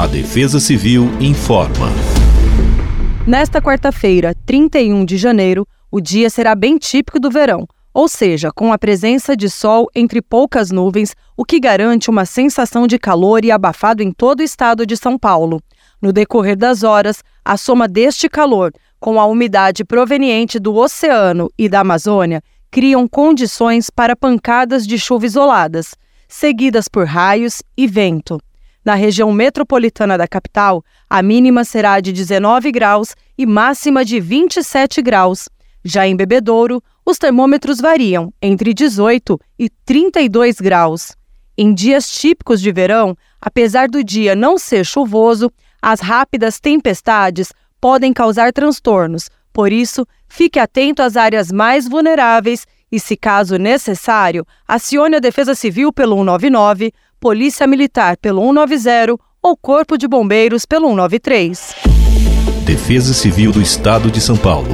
A Defesa Civil informa. Nesta quarta-feira, 31 de janeiro, o dia será bem típico do verão, ou seja, com a presença de sol entre poucas nuvens, o que garante uma sensação de calor e abafado em todo o estado de São Paulo. No decorrer das horas, a soma deste calor com a umidade proveniente do oceano e da Amazônia criam condições para pancadas de chuva isoladas, seguidas por raios e vento. Na região metropolitana da capital, a mínima será de 19 graus e máxima de 27 graus. Já em Bebedouro, os termômetros variam entre 18 e 32 graus. Em dias típicos de verão, apesar do dia não ser chuvoso, as rápidas tempestades podem causar transtornos. Por isso, fique atento às áreas mais vulneráveis e, se caso necessário, acione a Defesa Civil pelo 199, Polícia Militar pelo 190 ou Corpo de Bombeiros pelo 193. Defesa Civil do Estado de São Paulo.